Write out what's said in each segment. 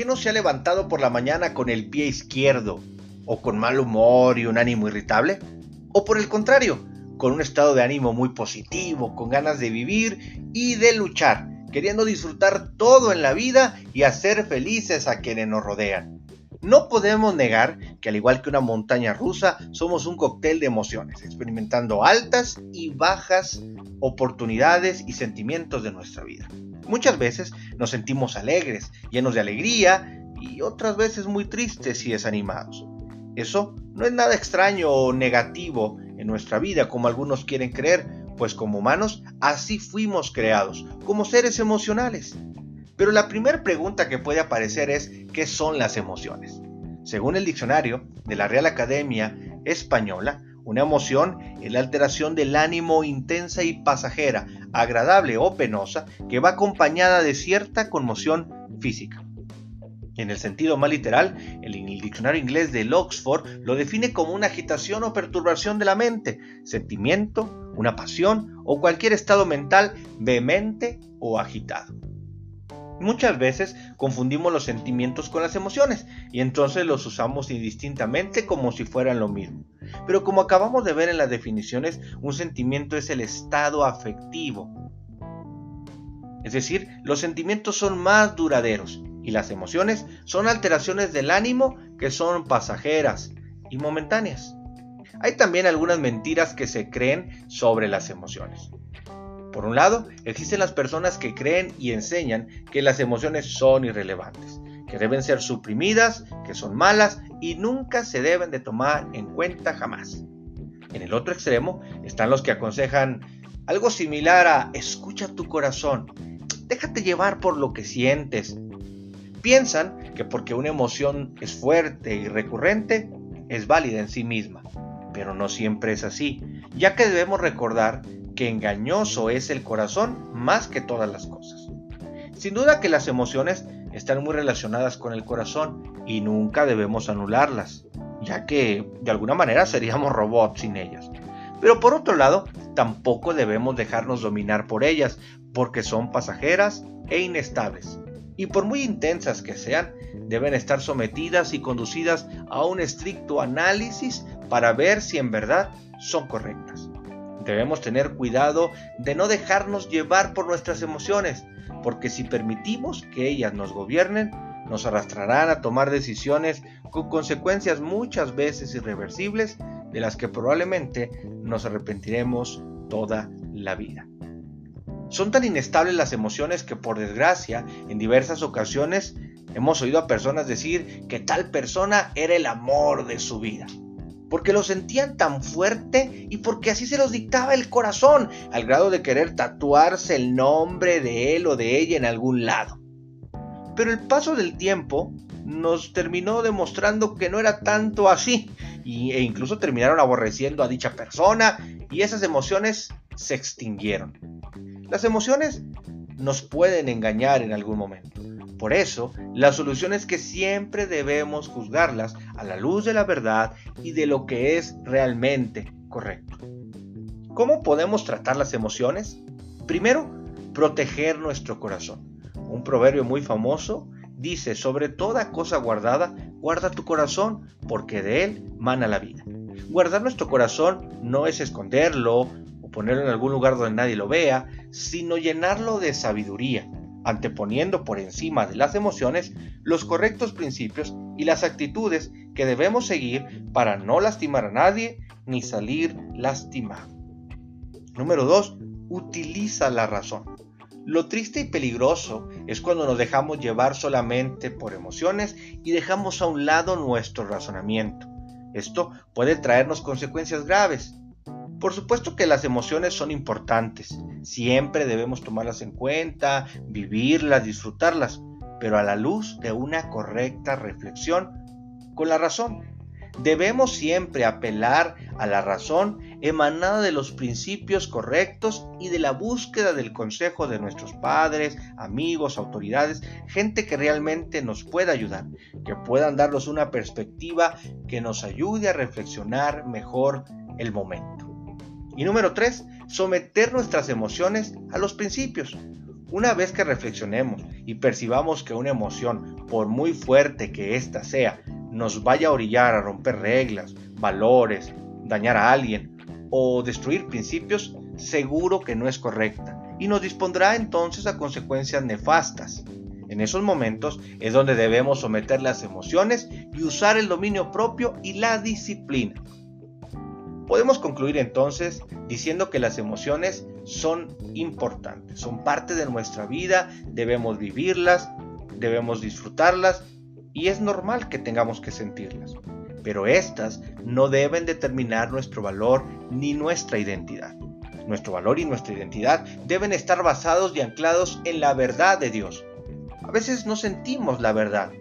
¿quién no se ha levantado por la mañana con el pie izquierdo? ¿O con mal humor y un ánimo irritable? ¿O por el contrario, con un estado de ánimo muy positivo, con ganas de vivir y de luchar, queriendo disfrutar todo en la vida y hacer felices a quienes nos rodean? No podemos negar que al igual que una montaña rusa, somos un cóctel de emociones, experimentando altas y bajas oportunidades y sentimientos de nuestra vida. Muchas veces nos sentimos alegres, llenos de alegría, y otras veces muy tristes y desanimados. Eso no es nada extraño o negativo en nuestra vida como algunos quieren creer, pues como humanos así fuimos creados, como seres emocionales. Pero la primera pregunta que puede aparecer es ¿qué son las emociones? Según el diccionario de la Real Academia Española, una emoción es la alteración del ánimo intensa y pasajera, agradable o penosa, que va acompañada de cierta conmoción física. En el sentido más literal, el, diccionario inglés del Oxford lo define como una agitación o perturbación de la mente, sentimiento, una pasión o cualquier estado mental vehemente o agitado. Muchas veces confundimos los sentimientos con las emociones y entonces los usamos indistintamente como si fueran lo mismo. Pero como acabamos de ver en las definiciones, un sentimiento es el estado afectivo. Es decir, los sentimientos son más duraderos y las emociones son alteraciones del ánimo que son pasajeras y momentáneas. Hay también algunas mentiras que se creen sobre las emociones. Por un lado, existen las personas que creen y enseñan que las emociones son irrelevantes, que deben ser suprimidas, que son malas y nunca se deben de tomar en cuenta jamás. En el otro extremo están los que aconsejan algo similar a escucha tu corazón, déjate llevar por lo que sientes. Piensan que porque una emoción es fuerte y recurrente, es válida en sí misma, pero no siempre es así, ya que debemos recordar que engañoso es el corazón más que todas las cosas. Sin duda que las emociones están muy relacionadas con el corazón y nunca debemos anularlas, ya que de alguna manera seríamos robots sin ellas. Pero por otro lado, tampoco debemos dejarnos dominar por ellas, porque son pasajeras e inestables. Y por muy intensas que sean, deben estar sometidas y conducidas a un estricto análisis para ver si en verdad son correctas. Debemos tener cuidado de no dejarnos llevar por nuestras emociones, porque si permitimos que ellas nos gobiernen, nos arrastrarán a tomar decisiones con consecuencias muchas veces irreversibles de las que probablemente nos arrepentiremos toda la vida. Son tan inestables las emociones que por desgracia en diversas ocasiones hemos oído a personas decir que tal persona era el amor de su vida porque lo sentían tan fuerte y porque así se los dictaba el corazón, al grado de querer tatuarse el nombre de él o de ella en algún lado. Pero el paso del tiempo nos terminó demostrando que no era tanto así, e incluso terminaron aborreciendo a dicha persona y esas emociones se extinguieron. Las emociones nos pueden engañar en algún momento. Por eso, la solución es que siempre debemos juzgarlas a la luz de la verdad y de lo que es realmente correcto. ¿Cómo podemos tratar las emociones? Primero, proteger nuestro corazón. Un proverbio muy famoso dice, sobre toda cosa guardada, guarda tu corazón, porque de él mana la vida. Guardar nuestro corazón no es esconderlo o ponerlo en algún lugar donde nadie lo vea, sino llenarlo de sabiduría, anteponiendo por encima de las emociones los correctos principios y las actitudes que debemos seguir para no lastimar a nadie ni salir lastimado. Número 2. Utiliza la razón. Lo triste y peligroso es cuando nos dejamos llevar solamente por emociones y dejamos a un lado nuestro razonamiento. Esto puede traernos consecuencias graves. Por supuesto que las emociones son importantes, siempre debemos tomarlas en cuenta, vivirlas, disfrutarlas, pero a la luz de una correcta reflexión con la razón. Debemos siempre apelar a la razón emanada de los principios correctos y de la búsqueda del consejo de nuestros padres, amigos, autoridades, gente que realmente nos pueda ayudar, que puedan darnos una perspectiva que nos ayude a reflexionar mejor el momento. Y número 3, someter nuestras emociones a los principios. Una vez que reflexionemos y percibamos que una emoción, por muy fuerte que ésta sea, nos vaya a orillar a romper reglas, valores, dañar a alguien o destruir principios, seguro que no es correcta y nos dispondrá entonces a consecuencias nefastas. En esos momentos es donde debemos someter las emociones y usar el dominio propio y la disciplina. Podemos concluir entonces diciendo que las emociones son importantes, son parte de nuestra vida, debemos vivirlas, debemos disfrutarlas y es normal que tengamos que sentirlas. Pero estas no deben determinar nuestro valor ni nuestra identidad. Nuestro valor y nuestra identidad deben estar basados y anclados en la verdad de Dios. A veces no sentimos la verdad,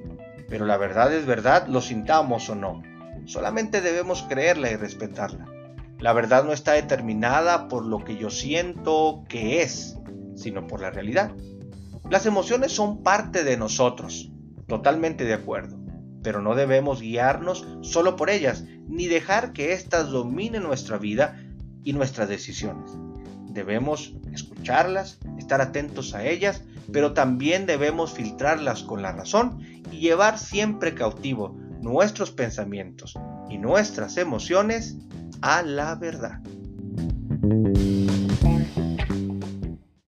pero la verdad es verdad, lo sintamos o no. Solamente debemos creerla y respetarla. La verdad no está determinada por lo que yo siento que es, sino por la realidad. Las emociones son parte de nosotros, totalmente de acuerdo, pero no debemos guiarnos solo por ellas, ni dejar que éstas dominen nuestra vida y nuestras decisiones. Debemos escucharlas, estar atentos a ellas, pero también debemos filtrarlas con la razón y llevar siempre cautivo nuestros pensamientos y nuestras emociones a la verdad.